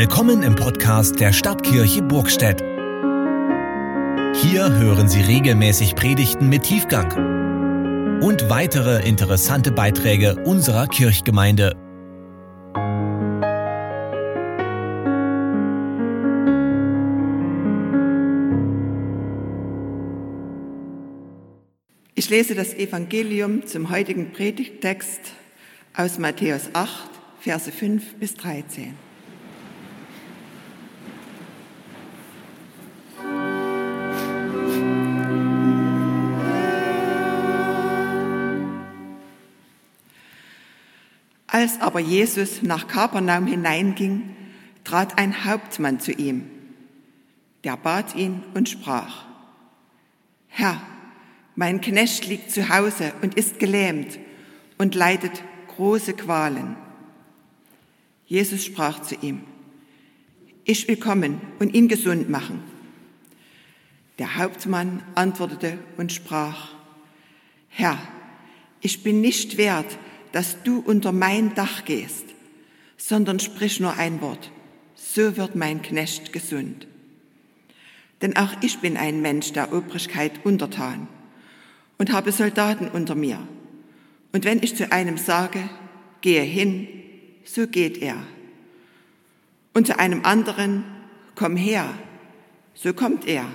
Willkommen im Podcast der Stadtkirche Burgstedt. Hier hören Sie regelmäßig Predigten mit Tiefgang und weitere interessante Beiträge unserer Kirchgemeinde. Ich lese das Evangelium zum heutigen Predigttext aus Matthäus 8, Verse 5 bis 13. Als aber Jesus nach Kapernaum hineinging, trat ein Hauptmann zu ihm. Der bat ihn und sprach, Herr, mein Knecht liegt zu Hause und ist gelähmt und leidet große Qualen. Jesus sprach zu ihm, ich will kommen und ihn gesund machen. Der Hauptmann antwortete und sprach, Herr, ich bin nicht wert, dass du unter mein Dach gehst, sondern sprich nur ein Wort, so wird mein Knecht gesund. Denn auch ich bin ein Mensch der Obrigkeit untertan und habe Soldaten unter mir. Und wenn ich zu einem sage, gehe hin, so geht er. Und zu einem anderen, komm her, so kommt er.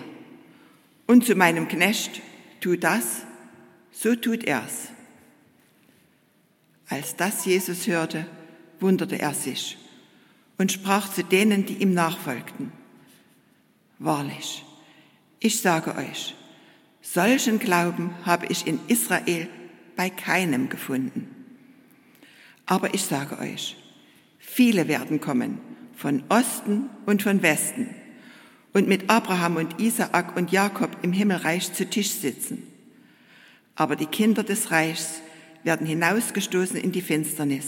Und zu meinem Knecht, tu das, so tut er's. Als das Jesus hörte, wunderte er sich und sprach zu denen, die ihm nachfolgten. Wahrlich, ich sage euch, solchen Glauben habe ich in Israel bei keinem gefunden. Aber ich sage euch, viele werden kommen von Osten und von Westen und mit Abraham und Isaak und Jakob im Himmelreich zu Tisch sitzen. Aber die Kinder des Reichs werden hinausgestoßen in die Finsternis.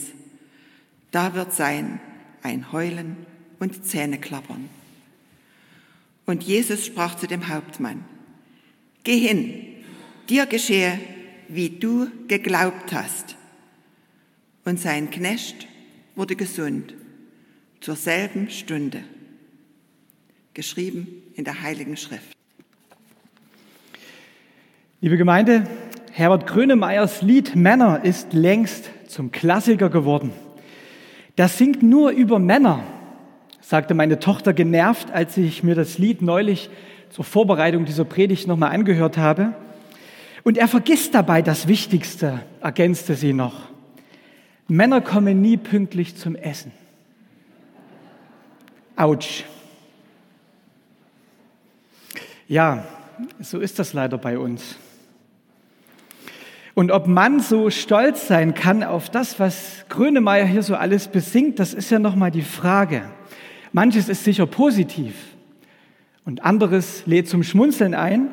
Da wird sein ein Heulen und Zähneklappern. Und Jesus sprach zu dem Hauptmann, Geh hin, dir geschehe, wie du geglaubt hast. Und sein Knecht wurde gesund zur selben Stunde. Geschrieben in der Heiligen Schrift. Liebe Gemeinde, Herbert Grönemeyers Lied Männer ist längst zum Klassiker geworden. Das singt nur über Männer, sagte meine Tochter genervt, als ich mir das Lied neulich zur Vorbereitung dieser Predigt nochmal angehört habe. Und er vergisst dabei das Wichtigste, ergänzte sie noch. Männer kommen nie pünktlich zum Essen. Autsch. Ja, so ist das leider bei uns. Und ob man so stolz sein kann auf das, was Grönemeyer hier so alles besingt, das ist ja nochmal die Frage. Manches ist sicher positiv und anderes lädt zum Schmunzeln ein,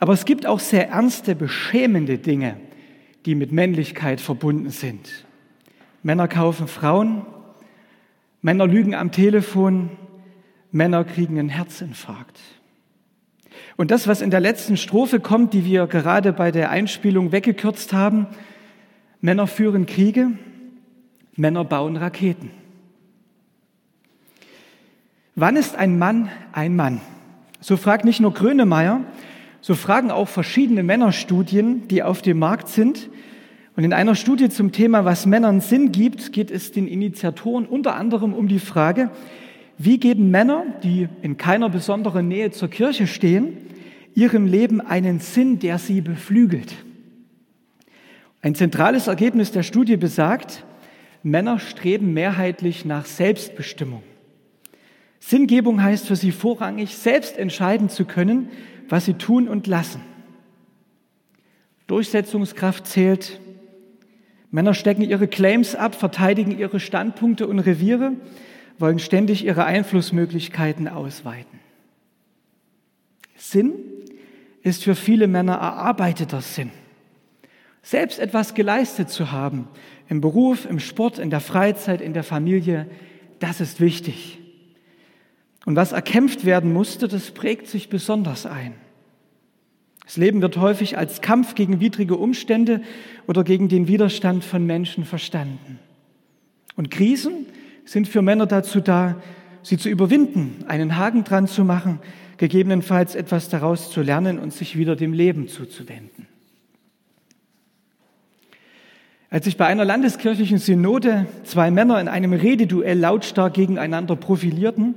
aber es gibt auch sehr ernste, beschämende Dinge, die mit Männlichkeit verbunden sind. Männer kaufen Frauen, Männer lügen am Telefon, Männer kriegen einen Herzinfarkt. Und das, was in der letzten Strophe kommt, die wir gerade bei der Einspielung weggekürzt haben, Männer führen Kriege, Männer bauen Raketen. Wann ist ein Mann ein Mann? So fragt nicht nur Grönemeyer, so fragen auch verschiedene Männerstudien, die auf dem Markt sind. Und in einer Studie zum Thema, was Männern Sinn gibt, geht es den Initiatoren unter anderem um die Frage, wie geben Männer, die in keiner besonderen Nähe zur Kirche stehen, ihrem Leben einen Sinn, der sie beflügelt? Ein zentrales Ergebnis der Studie besagt, Männer streben mehrheitlich nach Selbstbestimmung. Sinngebung heißt für sie vorrangig, selbst entscheiden zu können, was sie tun und lassen. Durchsetzungskraft zählt. Männer stecken ihre Claims ab, verteidigen ihre Standpunkte und Reviere wollen ständig ihre Einflussmöglichkeiten ausweiten. Sinn ist für viele Männer erarbeiteter Sinn. Selbst etwas geleistet zu haben, im Beruf, im Sport, in der Freizeit, in der Familie, das ist wichtig. Und was erkämpft werden musste, das prägt sich besonders ein. Das Leben wird häufig als Kampf gegen widrige Umstände oder gegen den Widerstand von Menschen verstanden. Und Krisen sind für Männer dazu da, sie zu überwinden, einen Haken dran zu machen, gegebenenfalls etwas daraus zu lernen und sich wieder dem Leben zuzuwenden. Als sich bei einer landeskirchlichen Synode zwei Männer in einem Rededuell lautstark gegeneinander profilierten,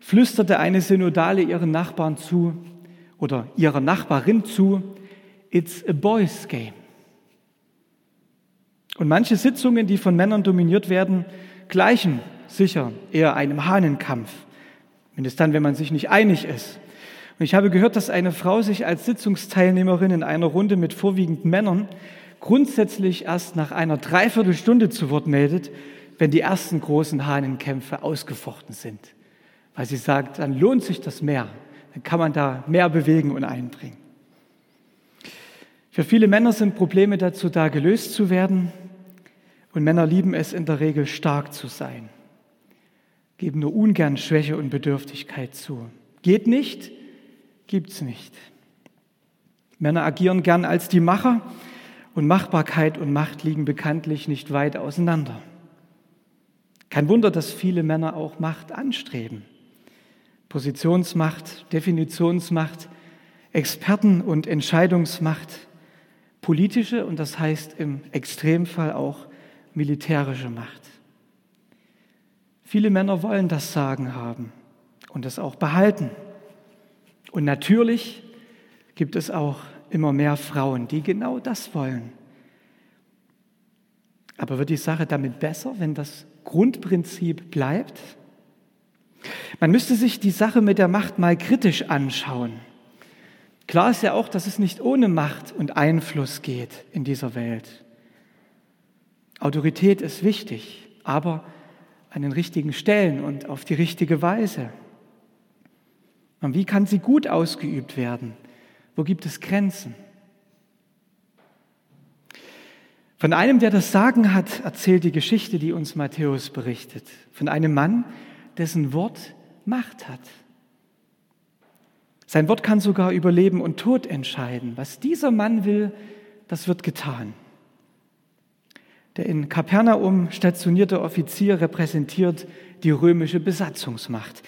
flüsterte eine Synodale ihren Nachbarn zu oder ihrer Nachbarin zu, It's a boys game. Und manche Sitzungen, die von Männern dominiert werden, gleichen sicher eher einem Hahnenkampf. Mindestens dann, wenn man sich nicht einig ist. Und ich habe gehört, dass eine Frau sich als Sitzungsteilnehmerin in einer Runde mit vorwiegend Männern grundsätzlich erst nach einer Dreiviertelstunde zu Wort meldet, wenn die ersten großen Hahnenkämpfe ausgefochten sind. Weil sie sagt, dann lohnt sich das mehr. Dann kann man da mehr bewegen und einbringen. Für viele Männer sind Probleme dazu da, gelöst zu werden. Und Männer lieben es in der Regel, stark zu sein. Geben nur ungern Schwäche und Bedürftigkeit zu. Geht nicht, gibt's nicht. Männer agieren gern als die Macher und Machbarkeit und Macht liegen bekanntlich nicht weit auseinander. Kein Wunder, dass viele Männer auch Macht anstreben. Positionsmacht, Definitionsmacht, Experten- und Entscheidungsmacht, politische und das heißt im Extremfall auch militärische Macht. Viele Männer wollen das Sagen haben und es auch behalten. Und natürlich gibt es auch immer mehr Frauen, die genau das wollen. Aber wird die Sache damit besser, wenn das Grundprinzip bleibt? Man müsste sich die Sache mit der Macht mal kritisch anschauen. Klar ist ja auch, dass es nicht ohne Macht und Einfluss geht in dieser Welt. Autorität ist wichtig, aber an den richtigen Stellen und auf die richtige Weise. Und wie kann sie gut ausgeübt werden? Wo gibt es Grenzen? Von einem, der das Sagen hat, erzählt die Geschichte, die uns Matthäus berichtet. Von einem Mann, dessen Wort Macht hat. Sein Wort kann sogar über Leben und Tod entscheiden. Was dieser Mann will, das wird getan. Der in Kapernaum stationierte Offizier repräsentiert die römische Besatzungsmacht.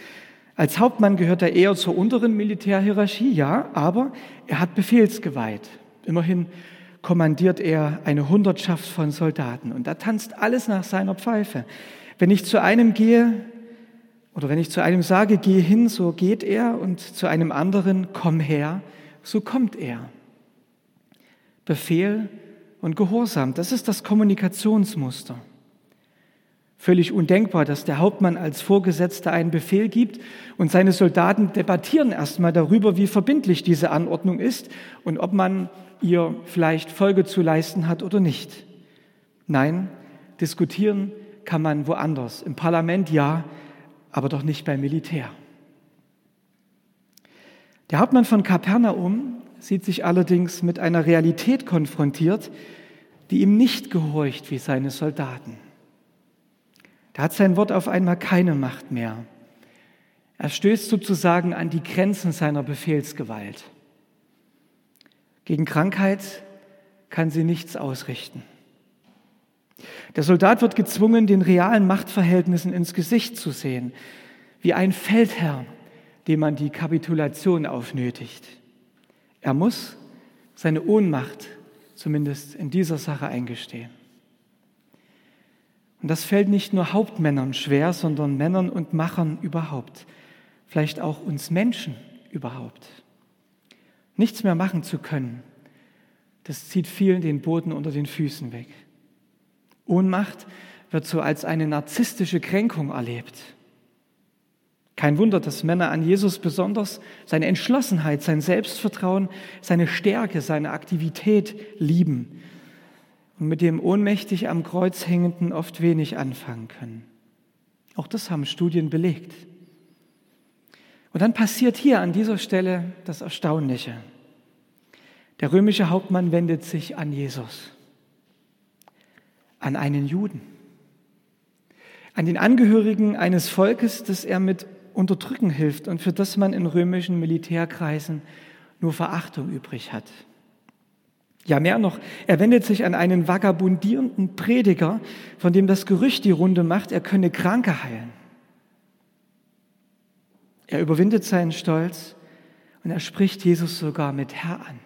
Als Hauptmann gehört er eher zur unteren Militärhierarchie, ja, aber er hat Befehlsgewalt. Immerhin kommandiert er eine Hundertschaft von Soldaten und da tanzt alles nach seiner Pfeife. Wenn ich zu einem gehe oder wenn ich zu einem sage, geh hin, so geht er und zu einem anderen, komm her, so kommt er. Befehl und Gehorsam, das ist das Kommunikationsmuster. Völlig undenkbar, dass der Hauptmann als Vorgesetzter einen Befehl gibt und seine Soldaten debattieren erstmal darüber, wie verbindlich diese Anordnung ist und ob man ihr vielleicht Folge zu leisten hat oder nicht. Nein, diskutieren kann man woanders. Im Parlament ja, aber doch nicht beim Militär. Der Hauptmann von Kapernaum sieht sich allerdings mit einer Realität konfrontiert, die ihm nicht gehorcht wie seine Soldaten. Da hat sein Wort auf einmal keine Macht mehr. Er stößt sozusagen an die Grenzen seiner Befehlsgewalt. Gegen Krankheit kann sie nichts ausrichten. Der Soldat wird gezwungen, den realen Machtverhältnissen ins Gesicht zu sehen, wie ein Feldherr, dem man die Kapitulation aufnötigt. Er muss seine Ohnmacht zumindest in dieser Sache eingestehen. Und das fällt nicht nur Hauptmännern schwer, sondern Männern und Machern überhaupt. Vielleicht auch uns Menschen überhaupt. Nichts mehr machen zu können, das zieht vielen den Boden unter den Füßen weg. Ohnmacht wird so als eine narzisstische Kränkung erlebt. Kein Wunder, dass Männer an Jesus besonders seine Entschlossenheit, sein Selbstvertrauen, seine Stärke, seine Aktivität lieben und mit dem ohnmächtig am Kreuz hängenden oft wenig anfangen können. Auch das haben Studien belegt. Und dann passiert hier an dieser Stelle das Erstaunliche. Der römische Hauptmann wendet sich an Jesus, an einen Juden, an den Angehörigen eines Volkes, das er mit Unterdrücken hilft und für das man in römischen Militärkreisen nur Verachtung übrig hat. Ja, mehr noch, er wendet sich an einen vagabundierenden Prediger, von dem das Gerücht die Runde macht, er könne Kranke heilen. Er überwindet seinen Stolz und er spricht Jesus sogar mit Herr an.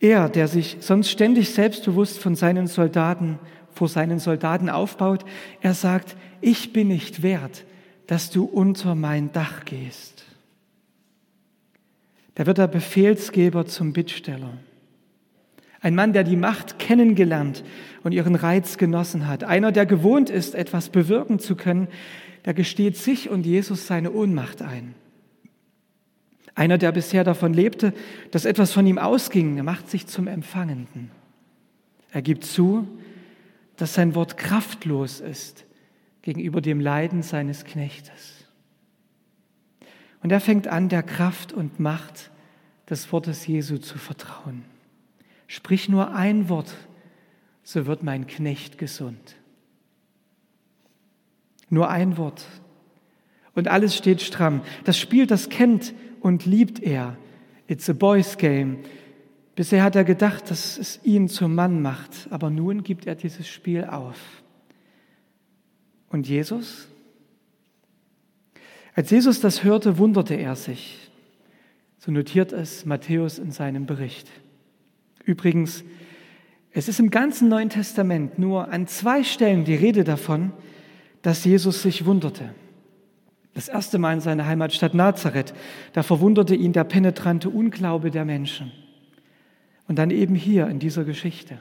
Er, der sich sonst ständig selbstbewusst von seinen Soldaten, vor seinen Soldaten aufbaut, er sagt, ich bin nicht wert, dass du unter mein Dach gehst. Da wird der Befehlsgeber zum Bittsteller. Ein Mann, der die Macht kennengelernt und ihren Reiz genossen hat. Einer, der gewohnt ist, etwas bewirken zu können, der gesteht sich und Jesus seine Ohnmacht ein. Einer, der bisher davon lebte, dass etwas von ihm ausging, macht sich zum Empfangenden. Er gibt zu, dass sein Wort kraftlos ist gegenüber dem Leiden seines Knechtes. Und er fängt an, der Kraft und Macht des Wortes Jesu zu vertrauen. Sprich nur ein Wort, so wird mein Knecht gesund. Nur ein Wort. Und alles steht stramm. Das Spiel, das kennt und liebt er. It's a boys game. Bisher hat er gedacht, dass es ihn zum Mann macht, aber nun gibt er dieses Spiel auf. Und Jesus? Als Jesus das hörte, wunderte er sich. So notiert es Matthäus in seinem Bericht. Übrigens, es ist im ganzen Neuen Testament nur an zwei Stellen die Rede davon, dass Jesus sich wunderte. Das erste Mal in seiner Heimatstadt Nazareth, da verwunderte ihn der penetrante Unglaube der Menschen. Und dann eben hier in dieser Geschichte.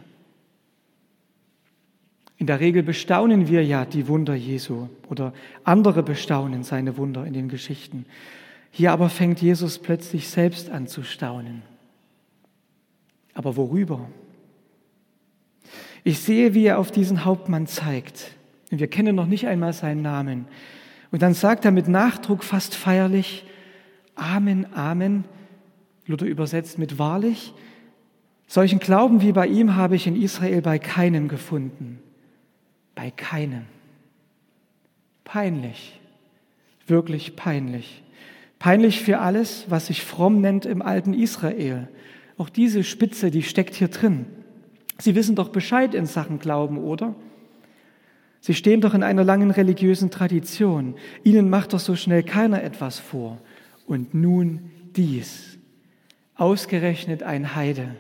In der Regel bestaunen wir ja die Wunder Jesu oder andere bestaunen seine Wunder in den Geschichten. Hier aber fängt Jesus plötzlich selbst an zu staunen. Aber worüber? Ich sehe, wie er auf diesen Hauptmann zeigt. Wir kennen noch nicht einmal seinen Namen. Und dann sagt er mit Nachdruck fast feierlich, Amen, Amen, Luther übersetzt mit wahrlich, solchen Glauben wie bei ihm habe ich in Israel bei keinem gefunden. Bei keinem. Peinlich, wirklich peinlich. Peinlich für alles, was sich fromm nennt im alten Israel. Auch diese Spitze, die steckt hier drin. Sie wissen doch Bescheid in Sachen Glauben, oder? Sie stehen doch in einer langen religiösen Tradition. Ihnen macht doch so schnell keiner etwas vor. Und nun dies. Ausgerechnet ein Heide.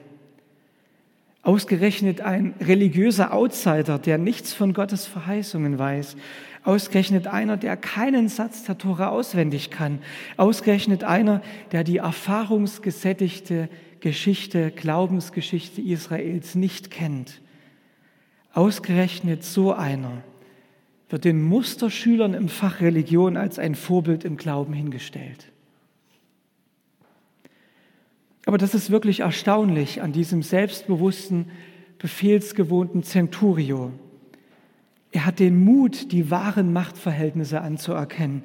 Ausgerechnet ein religiöser Outsider, der nichts von Gottes Verheißungen weiß. Ausgerechnet einer, der keinen Satz der Tora auswendig kann. Ausgerechnet einer, der die erfahrungsgesättigte Geschichte, Glaubensgeschichte Israels nicht kennt. Ausgerechnet so einer wird den Musterschülern im Fach Religion als ein Vorbild im Glauben hingestellt. Aber das ist wirklich erstaunlich an diesem selbstbewussten, befehlsgewohnten Centurio. Er hat den Mut, die wahren Machtverhältnisse anzuerkennen,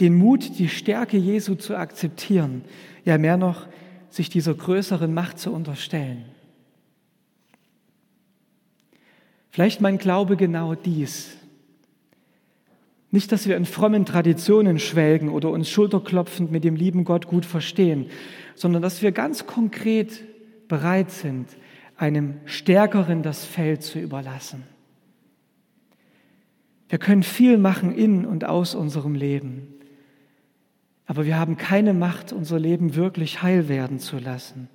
den Mut, die Stärke Jesu zu akzeptieren, ja mehr noch, sich dieser größeren Macht zu unterstellen. Vielleicht mein Glaube genau dies. Nicht, dass wir in frommen Traditionen schwelgen oder uns schulterklopfend mit dem lieben Gott gut verstehen, sondern dass wir ganz konkret bereit sind, einem Stärkeren das Feld zu überlassen. Wir können viel machen in und aus unserem Leben. Aber wir haben keine Macht, unser Leben wirklich heil werden zu lassen.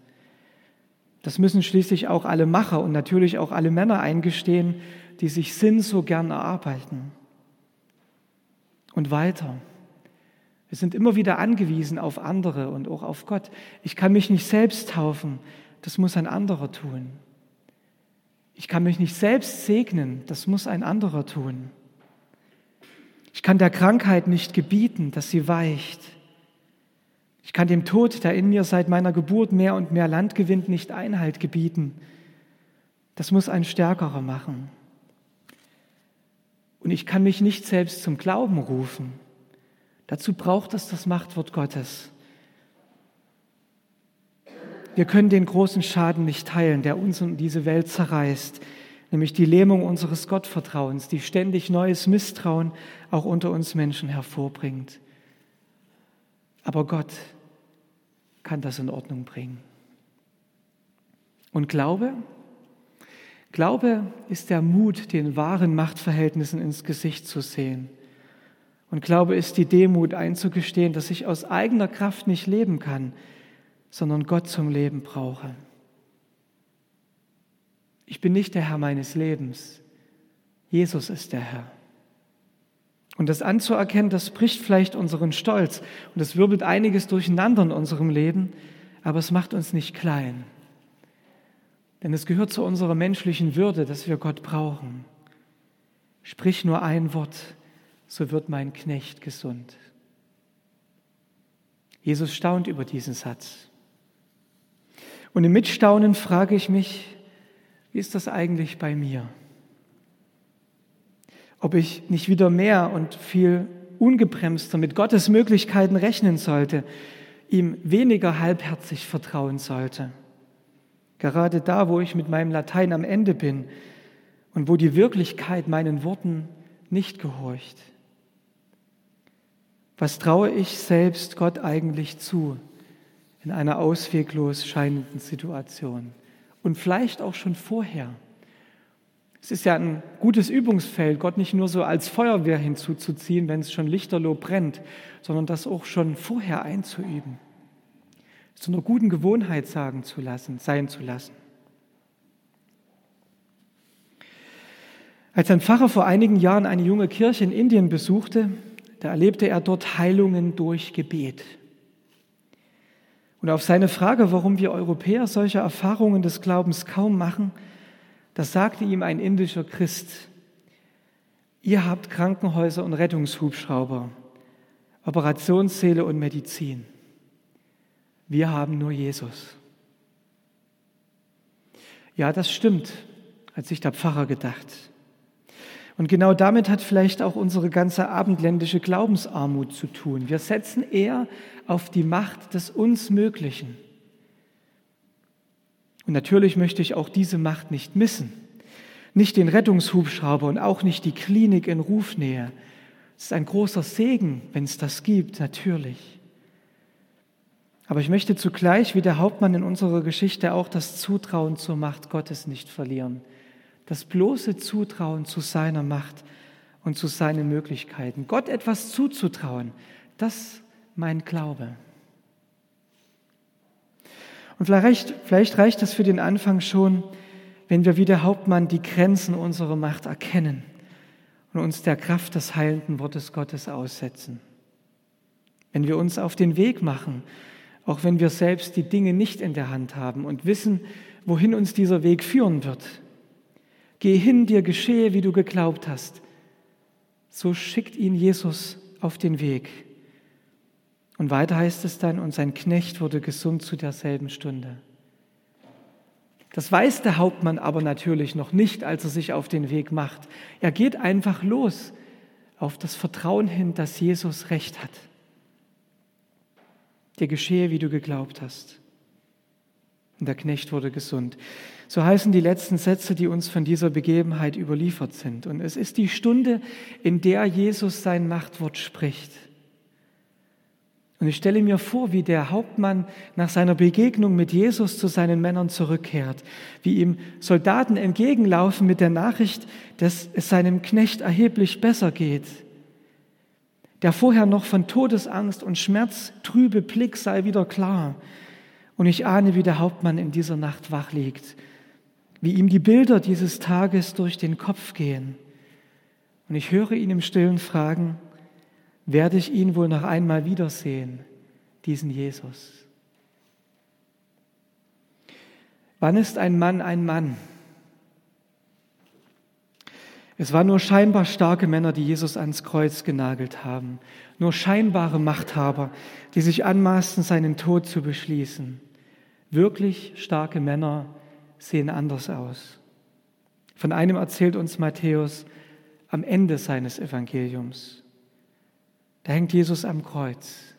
Das müssen schließlich auch alle Macher und natürlich auch alle Männer eingestehen, die sich Sinn so gern erarbeiten. Und weiter. Wir sind immer wieder angewiesen auf andere und auch auf Gott. Ich kann mich nicht selbst taufen, das muss ein anderer tun. Ich kann mich nicht selbst segnen, das muss ein anderer tun. Ich kann der Krankheit nicht gebieten, dass sie weicht. Ich kann dem Tod, der in mir seit meiner Geburt mehr und mehr Land gewinnt, nicht Einhalt gebieten. Das muss ein Stärkerer machen. Und ich kann mich nicht selbst zum Glauben rufen. Dazu braucht es das Machtwort Gottes. Wir können den großen Schaden nicht teilen, der uns und diese Welt zerreißt, nämlich die Lähmung unseres Gottvertrauens, die ständig neues Misstrauen auch unter uns Menschen hervorbringt. Aber Gott kann das in Ordnung bringen. Und Glaube? Glaube ist der Mut, den wahren Machtverhältnissen ins Gesicht zu sehen Und Glaube ist die Demut einzugestehen, dass ich aus eigener Kraft nicht leben kann, sondern Gott zum Leben brauche. Ich bin nicht der Herr meines Lebens. Jesus ist der Herr. Und das anzuerkennen, das bricht vielleicht unseren Stolz und es wirbelt einiges durcheinander in unserem Leben, aber es macht uns nicht klein. Denn es gehört zu unserer menschlichen Würde, dass wir Gott brauchen. Sprich nur ein Wort, so wird mein Knecht gesund. Jesus staunt über diesen Satz. Und im Mitstaunen frage ich mich, wie ist das eigentlich bei mir? Ob ich nicht wieder mehr und viel ungebremster mit Gottes Möglichkeiten rechnen sollte, ihm weniger halbherzig vertrauen sollte. Gerade da, wo ich mit meinem Latein am Ende bin und wo die Wirklichkeit meinen Worten nicht gehorcht. Was traue ich selbst Gott eigentlich zu in einer ausweglos scheinenden Situation? Und vielleicht auch schon vorher. Es ist ja ein gutes Übungsfeld, Gott nicht nur so als Feuerwehr hinzuzuziehen, wenn es schon lichterloh brennt, sondern das auch schon vorher einzuüben. Zu einer guten Gewohnheit sagen zu lassen, sein zu lassen. Als ein Pfarrer vor einigen Jahren eine junge Kirche in Indien besuchte, da erlebte er dort Heilungen durch Gebet. Und auf seine Frage, warum wir Europäer solche Erfahrungen des Glaubens kaum machen, das sagte ihm ein indischer Christ. Ihr habt Krankenhäuser und Rettungshubschrauber, Operationssäle und Medizin. Wir haben nur Jesus. Ja, das stimmt, hat sich der Pfarrer gedacht. Und genau damit hat vielleicht auch unsere ganze abendländische Glaubensarmut zu tun. Wir setzen eher auf die Macht des Uns Möglichen. Und natürlich möchte ich auch diese Macht nicht missen. Nicht den Rettungshubschrauber und auch nicht die Klinik in Rufnähe. Es ist ein großer Segen, wenn es das gibt, natürlich. Aber ich möchte zugleich, wie der Hauptmann in unserer Geschichte, auch das Zutrauen zur Macht Gottes nicht verlieren das bloße Zutrauen zu seiner Macht und zu seinen Möglichkeiten. Gott etwas zuzutrauen, das mein Glaube. Und vielleicht, vielleicht reicht das für den Anfang schon, wenn wir wie der Hauptmann die Grenzen unserer Macht erkennen und uns der Kraft des heilenden Wortes Gottes aussetzen. Wenn wir uns auf den Weg machen, auch wenn wir selbst die Dinge nicht in der Hand haben und wissen, wohin uns dieser Weg führen wird, Geh hin, dir geschehe, wie du geglaubt hast. So schickt ihn Jesus auf den Weg. Und weiter heißt es dann, und sein Knecht wurde gesund zu derselben Stunde. Das weiß der Hauptmann aber natürlich noch nicht, als er sich auf den Weg macht. Er geht einfach los auf das Vertrauen hin, dass Jesus recht hat. Dir geschehe, wie du geglaubt hast. Und der Knecht wurde gesund. So heißen die letzten Sätze, die uns von dieser Begebenheit überliefert sind. Und es ist die Stunde, in der Jesus sein Machtwort spricht. Und ich stelle mir vor, wie der Hauptmann nach seiner Begegnung mit Jesus zu seinen Männern zurückkehrt, wie ihm Soldaten entgegenlaufen mit der Nachricht, dass es seinem Knecht erheblich besser geht. Der vorher noch von Todesangst und Schmerz trübe Blick sei wieder klar. Und ich ahne, wie der Hauptmann in dieser Nacht wach liegt wie ihm die Bilder dieses Tages durch den Kopf gehen. Und ich höre ihn im stillen fragen, werde ich ihn wohl noch einmal wiedersehen, diesen Jesus? Wann ist ein Mann ein Mann? Es waren nur scheinbar starke Männer, die Jesus ans Kreuz genagelt haben, nur scheinbare Machthaber, die sich anmaßten, seinen Tod zu beschließen. Wirklich starke Männer, sehen anders aus. Von einem erzählt uns Matthäus am Ende seines Evangeliums. Da hängt Jesus am Kreuz.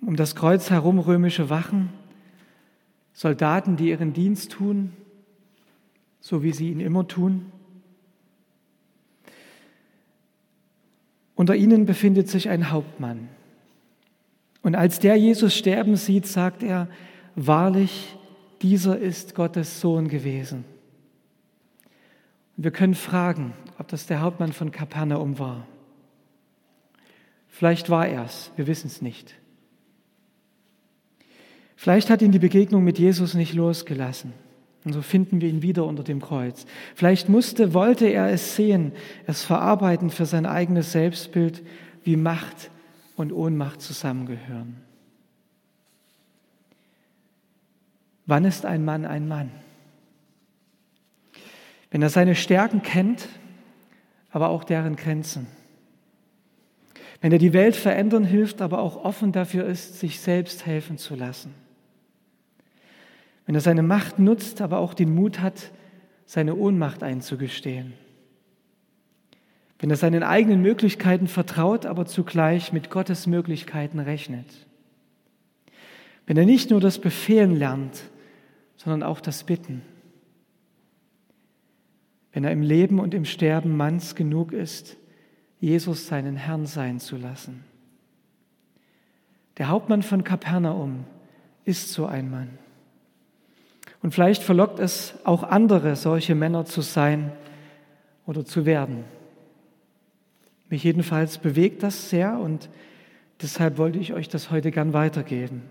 Um das Kreuz herum römische Wachen, Soldaten, die ihren Dienst tun, so wie sie ihn immer tun. Unter ihnen befindet sich ein Hauptmann. Und als der Jesus sterben sieht, sagt er, wahrlich, dieser ist Gottes Sohn gewesen. Und wir können fragen, ob das der Hauptmann von Kapernaum war. Vielleicht war er es, wir wissen es nicht. Vielleicht hat ihn die Begegnung mit Jesus nicht losgelassen. Und so finden wir ihn wieder unter dem Kreuz. Vielleicht musste, wollte er es sehen, es verarbeiten für sein eigenes Selbstbild, wie Macht und Ohnmacht zusammengehören. Wann ist ein Mann ein Mann? Wenn er seine Stärken kennt, aber auch deren Grenzen. Wenn er die Welt verändern hilft, aber auch offen dafür ist, sich selbst helfen zu lassen. Wenn er seine Macht nutzt, aber auch den Mut hat, seine Ohnmacht einzugestehen. Wenn er seinen eigenen Möglichkeiten vertraut, aber zugleich mit Gottes Möglichkeiten rechnet. Wenn er nicht nur das Befehlen lernt, sondern auch das Bitten. Wenn er im Leben und im Sterben manns genug ist, Jesus seinen Herrn sein zu lassen. Der Hauptmann von Kapernaum ist so ein Mann. Und vielleicht verlockt es auch andere, solche Männer zu sein oder zu werden. Mich jedenfalls bewegt das sehr und deshalb wollte ich euch das heute gern weitergeben.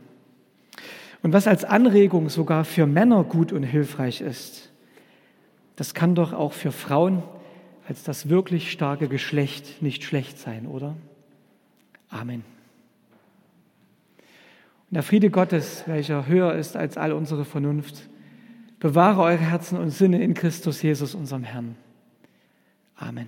Und was als Anregung sogar für Männer gut und hilfreich ist, das kann doch auch für Frauen als das wirklich starke Geschlecht nicht schlecht sein, oder? Amen. Und der Friede Gottes, welcher höher ist als all unsere Vernunft, Bewahre eure Herzen und Sinne in Christus Jesus, unserem Herrn. Amen.